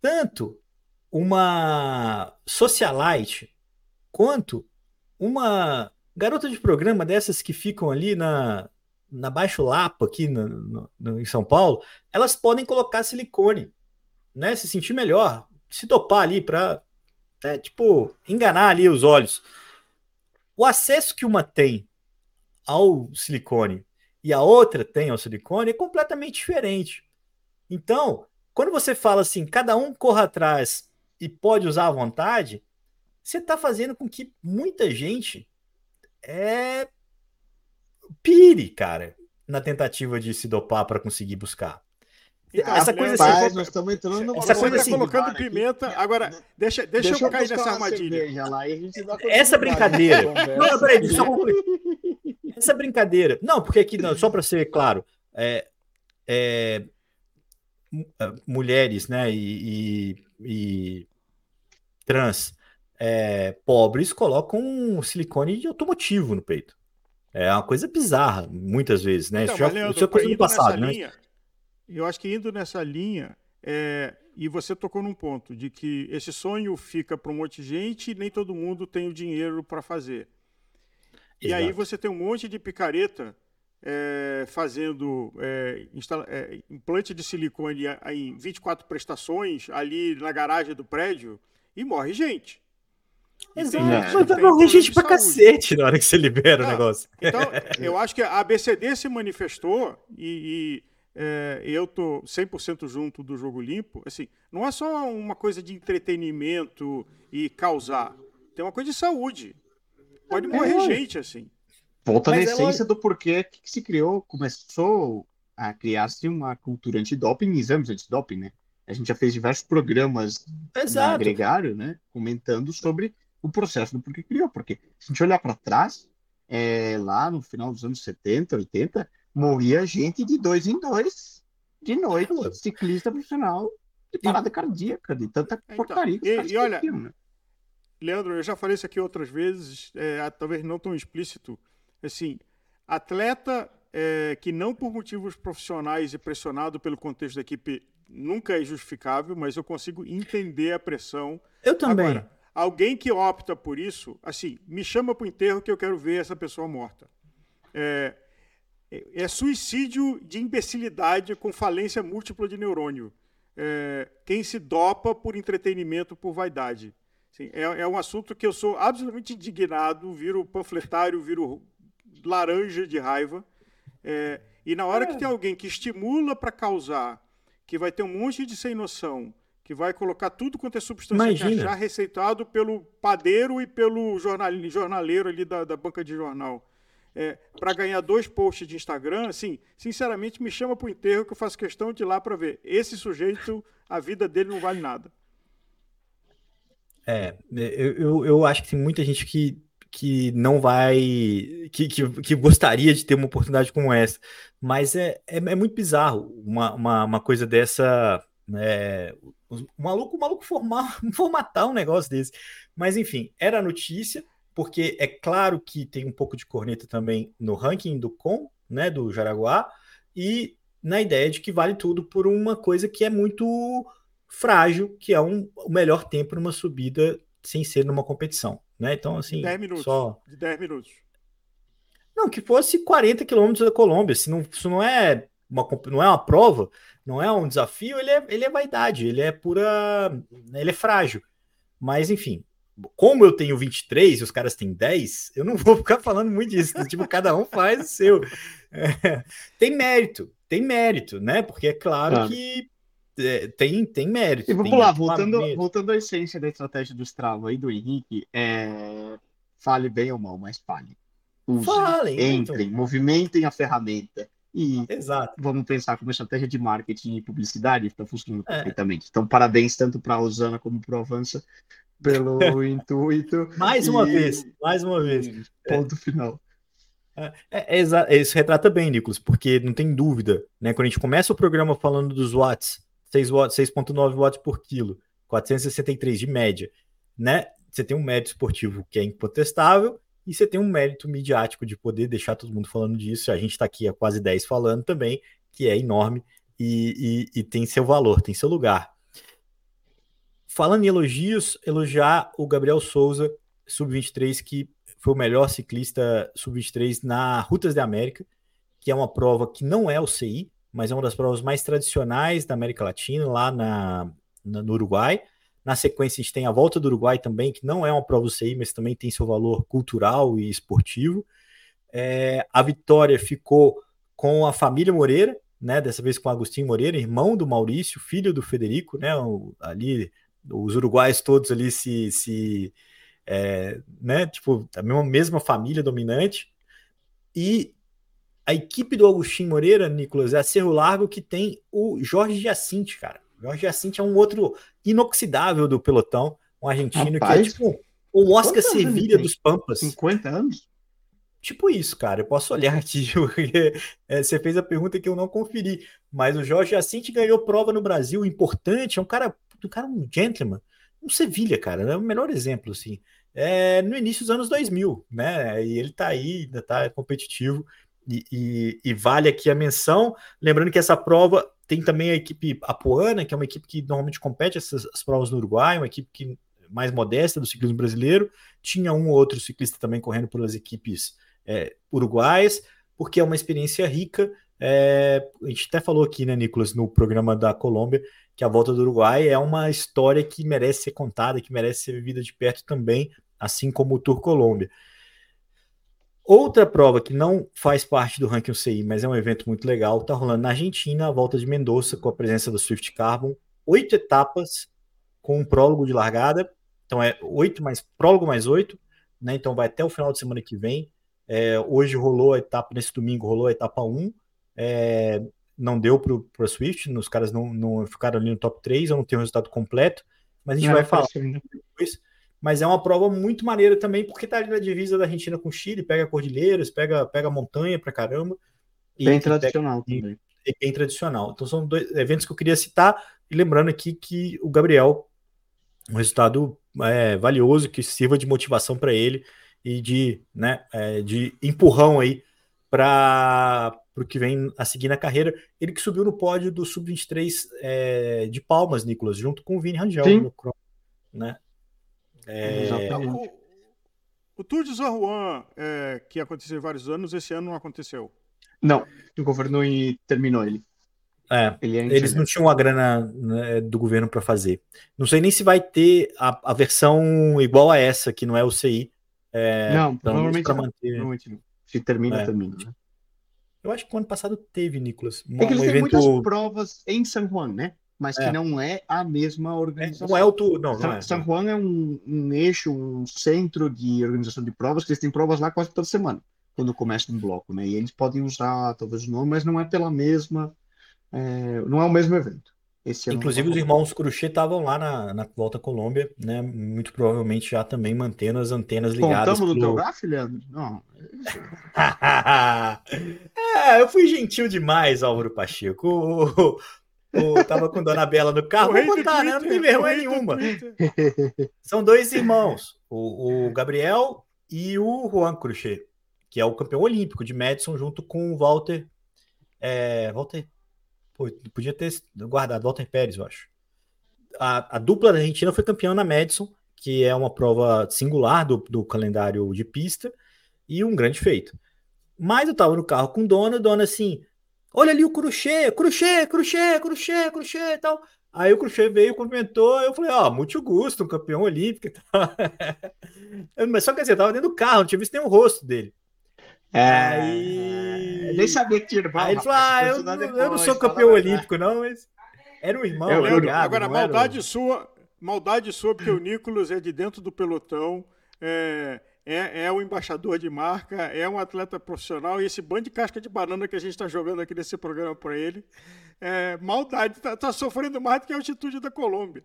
Tanto uma socialite quanto uma garota de programa dessas que ficam ali na, na Baixo Lapa, aqui no, no, no, em São Paulo, elas podem colocar silicone, né? Se sentir melhor, se dopar ali para, né, tipo, enganar ali os olhos. O acesso que uma tem ao silicone e a outra tem ao silicone é completamente diferente. Então, quando você fala assim, cada um corra atrás e pode usar à vontade, você está fazendo com que muita gente é pire, cara, na tentativa de se dopar para conseguir buscar. Então, essa coisa rapaz, assim, nós estamos entrando no essa coisa assim, colocando pimenta. Aqui. Agora, deixa, deixa, deixa eu cair nessa armadilha. Lá, essa brincadeira. Não, peraí, só Essa brincadeira. Não, porque aqui, não, só para ser claro, é, é, mulheres, né, e, e, e trans é, pobres colocam silicone de automotivo no peito. É uma coisa bizarra, muitas vezes, né? Então, isso, já, Leandro, isso é coisa do passado, né? Linha, eu acho que indo nessa linha, é, e você tocou num ponto de que esse sonho fica para um monte de gente e nem todo mundo tem o dinheiro para fazer. Exato. E aí você tem um monte de picareta é, fazendo é, é, implante de silicone em 24 prestações ali na garagem do prédio e morre gente. Exato. Mas vai morrer gente pra saúde. cacete na hora que você libera ah, o negócio. Então, eu acho que a ABCD se manifestou e, e é, eu tô 100% junto do Jogo Limpo. Assim, não é só uma coisa de entretenimento e causar. Tem uma coisa de saúde. Pode morrer é. gente, assim. Volta Mas na é essência do porquê que se criou, começou a criar-se uma cultura antidoping, exames antidoping, né? A gente já fez diversos programas Exato. Gregário, né? Comentando sobre o processo do porquê criou. Porque se a gente olhar para trás, é, lá no final dos anos 70, 80, morria gente de dois em dois, de noite, ciclista profissional, de parada e... cardíaca, de tanta então, porcaria que e, e olha, né? Leandro, eu já falei isso aqui outras vezes, é, talvez não tão explícito. Assim, atleta é, que não por motivos profissionais e pressionado pelo contexto da equipe nunca é justificável, mas eu consigo entender a pressão. Eu também. Agora, Alguém que opta por isso, assim, me chama para o enterro que eu quero ver essa pessoa morta. É, é suicídio de imbecilidade com falência múltipla de neurônio. É, quem se dopa por entretenimento, por vaidade. Assim, é, é, um assunto que eu sou absolutamente indignado, viro panfletário, viro laranja de raiva. É, e na hora que tem alguém que estimula para causar, que vai ter um monte de sem noção, que vai colocar tudo quanto é substância Imagina. que achar receitado pelo padeiro e pelo jornal, jornaleiro ali da, da banca de jornal. É, para ganhar dois posts de Instagram, assim, sinceramente, me chama para o enterro que eu faço questão de ir lá para ver. Esse sujeito, a vida dele não vale nada. É, eu, eu, eu acho que tem muita gente que, que não vai. Que, que, que gostaria de ter uma oportunidade como essa. Mas é, é, é muito bizarro uma, uma, uma coisa dessa. É, o maluco, o maluco formar, formatar um negócio desse. Mas enfim, era notícia, porque é claro que tem um pouco de corneta também no ranking do Com, né, do Jaraguá, e na ideia de que vale tudo por uma coisa que é muito frágil, que é um, o melhor tempo numa subida sem ser numa competição, né? Então, assim, 10 minutos, só... de 10 minutos. Não, que fosse 40 quilômetros da Colômbia, se não, isso não é uma, não é uma prova, não é um desafio, ele é, ele é vaidade, ele é pura. Ele é frágil. Mas, enfim, como eu tenho 23 e os caras têm 10, eu não vou ficar falando muito disso. tipo, cada um faz o seu. É, tem mérito, tem mérito, né? Porque é claro, claro. que é, tem, tem mérito. E vamos lá, voltando, voltando à essência da estratégia do Strava aí do Henrique, é... fale bem ou mal, mas fale. Falem, entrem, então. movimentem a ferramenta. E Exato. vamos pensar como estratégia de marketing e publicidade está funcionando é. perfeitamente. Então, parabéns tanto para a Rosana como para o Avança pelo intuito. Mais uma e... vez, mais uma vez. Ponto é. final. É, é, é, isso retrata bem, Nicolas, porque não tem dúvida, né? Quando a gente começa o programa falando dos watts, 6 watts, 6.9 watts por quilo, 463 de média, né? Você tem um mérito esportivo que é incontestável e você tem um mérito midiático de poder deixar todo mundo falando disso. A gente está aqui há quase 10 falando também, que é enorme e, e, e tem seu valor, tem seu lugar. Falando em elogios, elogiar o Gabriel Souza, sub-23, que foi o melhor ciclista sub-23 na Rutas da América, que é uma prova que não é o CI, mas é uma das provas mais tradicionais da América Latina, lá na, na, no Uruguai. Na sequência, a gente tem a volta do Uruguai também, que não é uma prova UCI, mas também tem seu valor cultural e esportivo. É, a vitória ficou com a família Moreira, né? Dessa vez com Agostinho Moreira, irmão do Maurício, filho do Federico, né? O, ali, os uruguais todos ali se, se é, né? Tipo, a mesma, mesma família dominante. E a equipe do Agostinho Moreira, Nicolas, é a Cerro Largo que tem o Jorge Jacinte, cara. O Jorge Jacinte é um outro inoxidável do pelotão, um argentino Rapaz, que é tipo o Oscar Sevilha dos Pampas. 50 anos? Tipo isso, cara. Eu posso olhar aqui, porque é, você fez a pergunta que eu não conferi. Mas o Jorge Jacinte ganhou prova no Brasil, importante, é um cara, um cara, um gentleman. Um Sevilha, cara, é o melhor exemplo, assim. É, no início dos anos 2000, né? E ele tá aí, ainda tá competitivo. E, e, e, vale aqui a menção. Lembrando que essa prova tem também a equipe Apuana, que é uma equipe que normalmente compete essas provas no Uruguai, uma equipe que mais modesta do ciclismo brasileiro. Tinha um ou outro ciclista também correndo pelas equipes é, uruguaias, porque é uma experiência rica. É, a gente até falou aqui, né, Nicolas, no programa da Colômbia, que a volta do Uruguai é uma história que merece ser contada, que merece ser vivida de perto também, assim como o Tour Colômbia. Outra prova que não faz parte do ranking UCI, mas é um evento muito legal, está rolando na Argentina, a volta de Mendoza, com a presença do Swift Carbon. Oito etapas com um prólogo de largada. Então é oito mais prólogo mais oito, né? Então vai até o final de semana que vem. É, hoje rolou a etapa, nesse domingo rolou a etapa 1. É, não deu para o Swift, os caras não, não ficaram ali no top 3, eu não tenho o resultado completo, mas a gente não, vai falar depois mas é uma prova muito maneira também, porque tá ali na divisa da Argentina com o Chile, pega cordilheiras, pega, pega montanha pra caramba. Bem tradicional pega, também. E, bem tradicional. Então são dois eventos que eu queria citar, e lembrando aqui que o Gabriel, um resultado é, valioso, que sirva de motivação para ele e de, né, é, de empurrão aí para o que vem a seguir na carreira. Ele que subiu no pódio do Sub-23 é, de Palmas, Nicolas, junto com o Vini Rangel, no, né? É... O, o, Tour de San Juan, é, que aconteceu em vários anos, esse ano não aconteceu. Não, o governo e terminou ele. É, ele é eles não tinham a grana né, do governo para fazer. Não sei nem se vai ter a, a, versão igual a essa, que não é o CI. É, não, provavelmente, não, provavelmente não. Se termina, é. termina. Né? Eu acho que o ano passado teve, Nicolas. Um, é que eles um têm evento... muitas provas em San Juan, né? Mas é. que não é a mesma organização. Não é o tu, não, San, não é. San Juan é um, um, eixo, um centro de organização de provas, que eles têm provas lá quase toda semana, quando começa um bloco, né? E eles podem usar talvez o nome, mas não é pela mesma, é, não é o mesmo evento. Inclusive os irmãos Cruxê estavam lá na, na Volta Colômbia, né? Muito provavelmente já também mantendo as antenas ligadas. Contamos pelo... do teu gafe, Leandro? Não. é, eu fui gentil demais, Álvaro Pacheco. o, tava com Dona Bela no carro, vou contar, né? Não tem vergonha nenhuma. São dois irmãos, o, o, Gabriel e o Juan Cruchet, que é o campeão olímpico de Madison, junto com o Walter. É, Walter. Pô, podia ter guardado, Walter Pérez, eu acho. A, a dupla da Argentina foi campeã na Madison, que é uma prova singular do, do calendário de pista, e um grande feito. Mas eu tava no carro com Dona, Dona assim Olha ali o Cruxê, Cruxê, Cruxê, Cruxê, Cruxê e tal. Aí o Cruxê veio, cumprimentou, eu falei, ó, oh, muito gosto, um campeão olímpico e tal. Mas só que assim, eu tava dentro do carro, não tinha visto nem o rosto dele. É, aí... Nem sabia que tinha Aí ele falou, ah, eu, depois, eu não sou campeão olímpico, não, mas era um irmão. Eu, eu, agora, maldade sua, maldade sua, porque o Nicolas é de dentro do pelotão, é é, é o embaixador de marca, é um atleta profissional, e esse bando de casca de banana que a gente está jogando aqui nesse programa para ele, é, maldade, está tá sofrendo mais do que a altitude da Colômbia.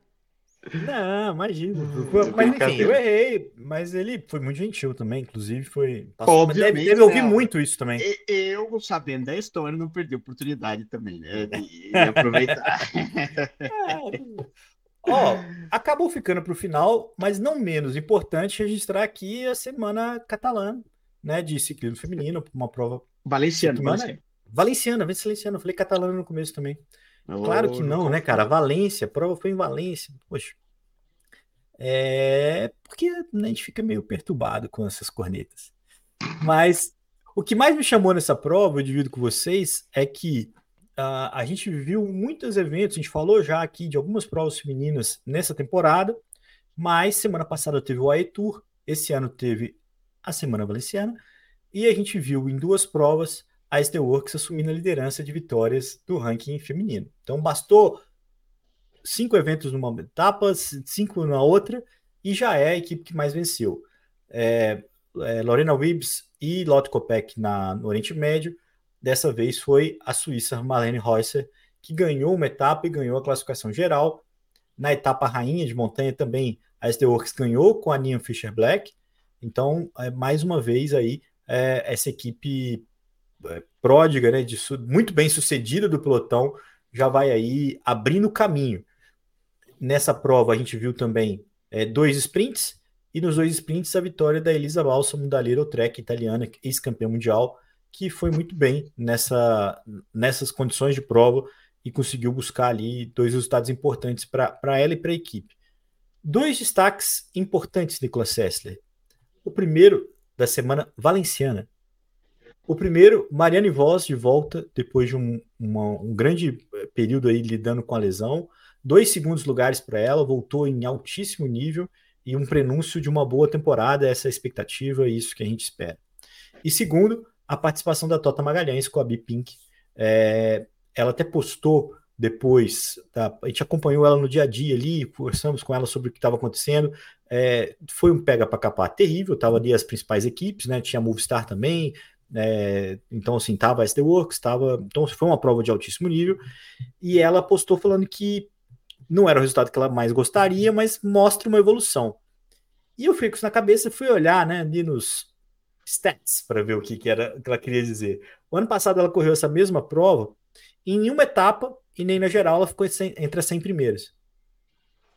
Não, imagina. Hum, mas enfim, eu errei, mas ele foi muito gentil também, inclusive foi. Passou, Obviamente, deve, deve ouvir né? muito isso também. Eu, sabendo da história, não perdi a oportunidade também, né? De, de aproveitar. é, Ó, acabou ficando para o final, mas não menos importante registrar aqui a semana catalã, né, de ciclismo feminino, uma prova valenciana, valenciana, valenciana, valenciana, eu falei catalã no começo também. Oh, claro que não, né, cara? Valência, a prova foi em Valência, poxa. É porque né, a gente fica meio perturbado com essas cornetas. Mas O que mais me chamou nessa prova, eu divido com vocês, é que uh, a gente viu muitos eventos, a gente falou já aqui de algumas provas femininas nessa temporada, mas semana passada teve o AE Tour, esse ano teve a Semana Valenciana, e a gente viu em duas provas a Steelworks assumindo a liderança de vitórias do ranking feminino. Então bastou cinco eventos numa etapa, cinco na outra, e já é a equipe que mais venceu. É, é, Lorena Wibbs e Lotte Kopeck na, no Oriente Médio. Dessa vez foi a Suíça Marlene Reusser, que ganhou uma etapa e ganhou a classificação geral. Na etapa rainha de montanha também a SD Works ganhou com a Nian Fischer Black. Então, é, mais uma vez aí, é, essa equipe é, pródiga, né, de, muito bem sucedida do pelotão, já vai aí abrindo caminho. Nessa prova a gente viu também é, dois sprints, e nos dois sprints a vitória da Elisa Balsamo da Trek italiana, ex-campeã mundial, que foi muito bem nessa, nessas condições de prova e conseguiu buscar ali dois resultados importantes para ela e para a equipe. Dois destaques importantes, Nicolas Sessler. O primeiro da semana valenciana. O primeiro, Mariane Voss de volta depois de um, uma, um grande eh, período aí lidando com a lesão. Dois segundos lugares para ela, voltou em altíssimo nível e um prenúncio de uma boa temporada, essa é a expectativa e isso que a gente espera. E segundo, a participação da Tota Magalhães com a B-Pink. É, ela até postou depois, tá? a gente acompanhou ela no dia a dia ali, conversamos com ela sobre o que estava acontecendo. É, foi um pega para capar terrível, tava ali as principais equipes, né? Tinha a Movistar também, é, então assim, tava a SD Works, então foi uma prova de altíssimo nível. E ela postou falando que não era o resultado que ela mais gostaria, mas mostra uma evolução. E eu fiquei com isso na cabeça fui olhar, né, ali nos stats para ver o que, que era que ela queria dizer. O ano passado ela correu essa mesma prova, em nenhuma etapa e nem na geral ela ficou entre as 100 primeiras.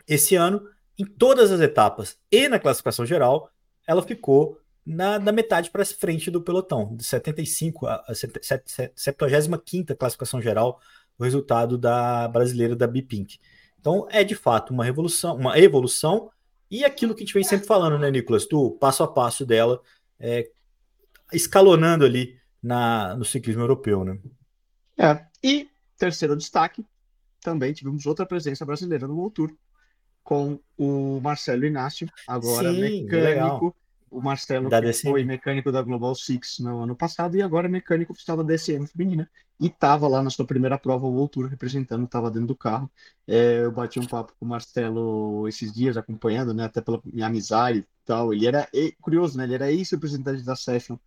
Esse ano, em todas as etapas e na classificação geral, ela ficou na, na metade para frente do pelotão, de 75 a, a 75 classificação geral, o resultado da brasileira da Bipink. Então, é de fato uma revolução, uma evolução, e aquilo que a gente vem sempre falando, né, Nicolas, do passo a passo dela, é, escalonando ali na, no ciclismo europeu, né? É, e terceiro destaque, também tivemos outra presença brasileira no World Tour, com o Marcelo Inácio, agora Sim, mecânico legal. O Marcelo foi mecânico da Global Six no ano passado e agora é mecânico oficial da DSM feminina. E estava lá na sua primeira prova, o Tour, representando, estava dentro do carro. É, eu bati um papo com o Marcelo esses dias, acompanhando, né, até pela minha amizade e tal. Ele era, curioso, né, ele era ex-representante da Session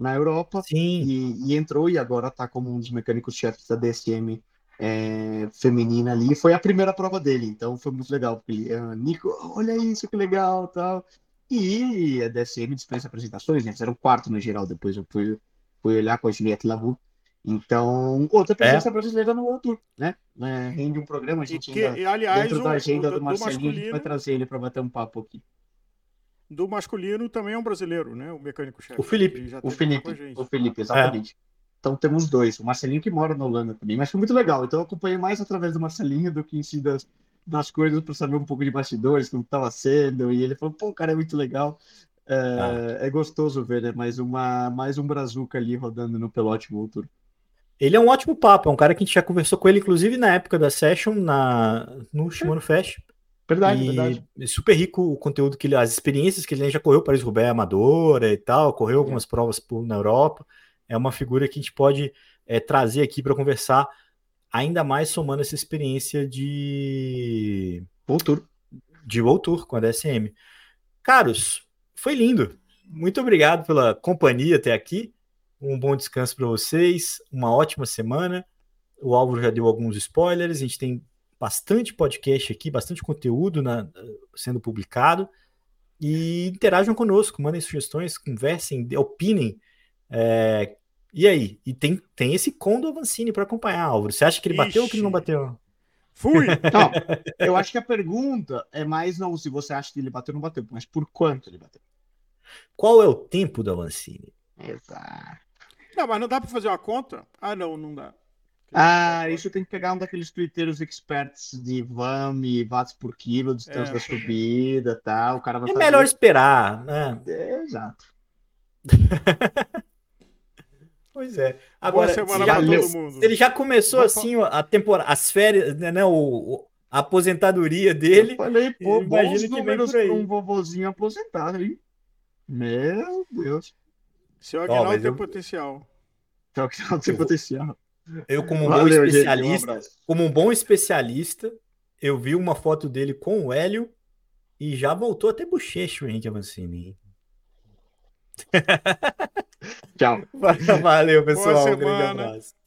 na Europa e, e, entrou e agora está como um dos mecânicos-chefes da DSM é, feminina ali. Foi a primeira prova dele, então foi muito legal, porque ele, ah, Nico, olha isso, que legal, tal. E a DSM dispensa apresentações, né? Fizeram quarto no geral, depois eu fui, fui olhar com a Juliette Lavu. Então, outra presença é. brasileira no World Tour, né? É, rende um programa, a gente que, ainda, aliás, dentro da agenda do, do Marcelinho, do vai trazer ele para bater um papo aqui. Do masculino também é um brasileiro, né? O mecânico-chefe. O Felipe. O Felipe, o Felipe, exatamente. É. Então temos dois. O Marcelinho que mora na Holanda também, mas foi muito legal. Então eu acompanhei mais através do Marcelinho do que em si das, das coisas para saber um pouco de bastidores, como estava sendo. E ele falou, pô, cara, é muito legal. É, ah. é gostoso ver, né? Mais, uma, mais um Brazuca ali rodando no pelote Vulture. Ele é um ótimo papo, é um cara que a gente já conversou com ele, inclusive na época da Session, na, no Shimano Fest. Verdade, e verdade. É super rico o conteúdo que ele, as experiências que ele já correu para Roubaix Amadora e tal, correu algumas é. provas por, na Europa. É uma figura que a gente pode é, trazer aqui para conversar ainda mais somando essa experiência de Voltour. De Voltour com a DSM. Caros, foi lindo. Muito obrigado pela companhia até aqui. Um bom descanso para vocês, uma ótima semana. O Álvaro já deu alguns spoilers, a gente tem bastante podcast aqui, bastante conteúdo na, sendo publicado. E interajam conosco, mandem sugestões, conversem, opinem. É, e aí? E tem, tem esse Condo Avancini para acompanhar, Álvaro. Você acha que ele Ixi. bateu ou que ele não bateu? Fui! Não, eu acho que a pergunta é mais não se você acha que ele bateu ou não bateu, mas por quanto ele bateu. Qual é o tempo do Avancini? Exato. Não, mas não dá para fazer uma conta? Ah, não, não dá. Ah, isso tem que pegar um daqueles twitteiros experts de VAM e watts por quilo, distância é. da subida e tal. O cara vai é fazer... melhor esperar, né? É, exato. Pois é. Agora, Boa semana já, pra ele, todo mundo. ele já começou assim a temporada, as férias, né, né, o, o- a aposentadoria dele. Eu falei, pô, eu imagino bons números para um vovozinho aposentado, hein? Meu Deus. Seu Aguinaldo tem eu- potencial. Que não tem potencial. Eu, como um Valeu, bom gente, um especialista, como um bom especialista, eu vi uma foto dele com o Hélio e já voltou até bochecho, Henrique Avancini. Tchau. Valeu, pessoal. Um grande abraço.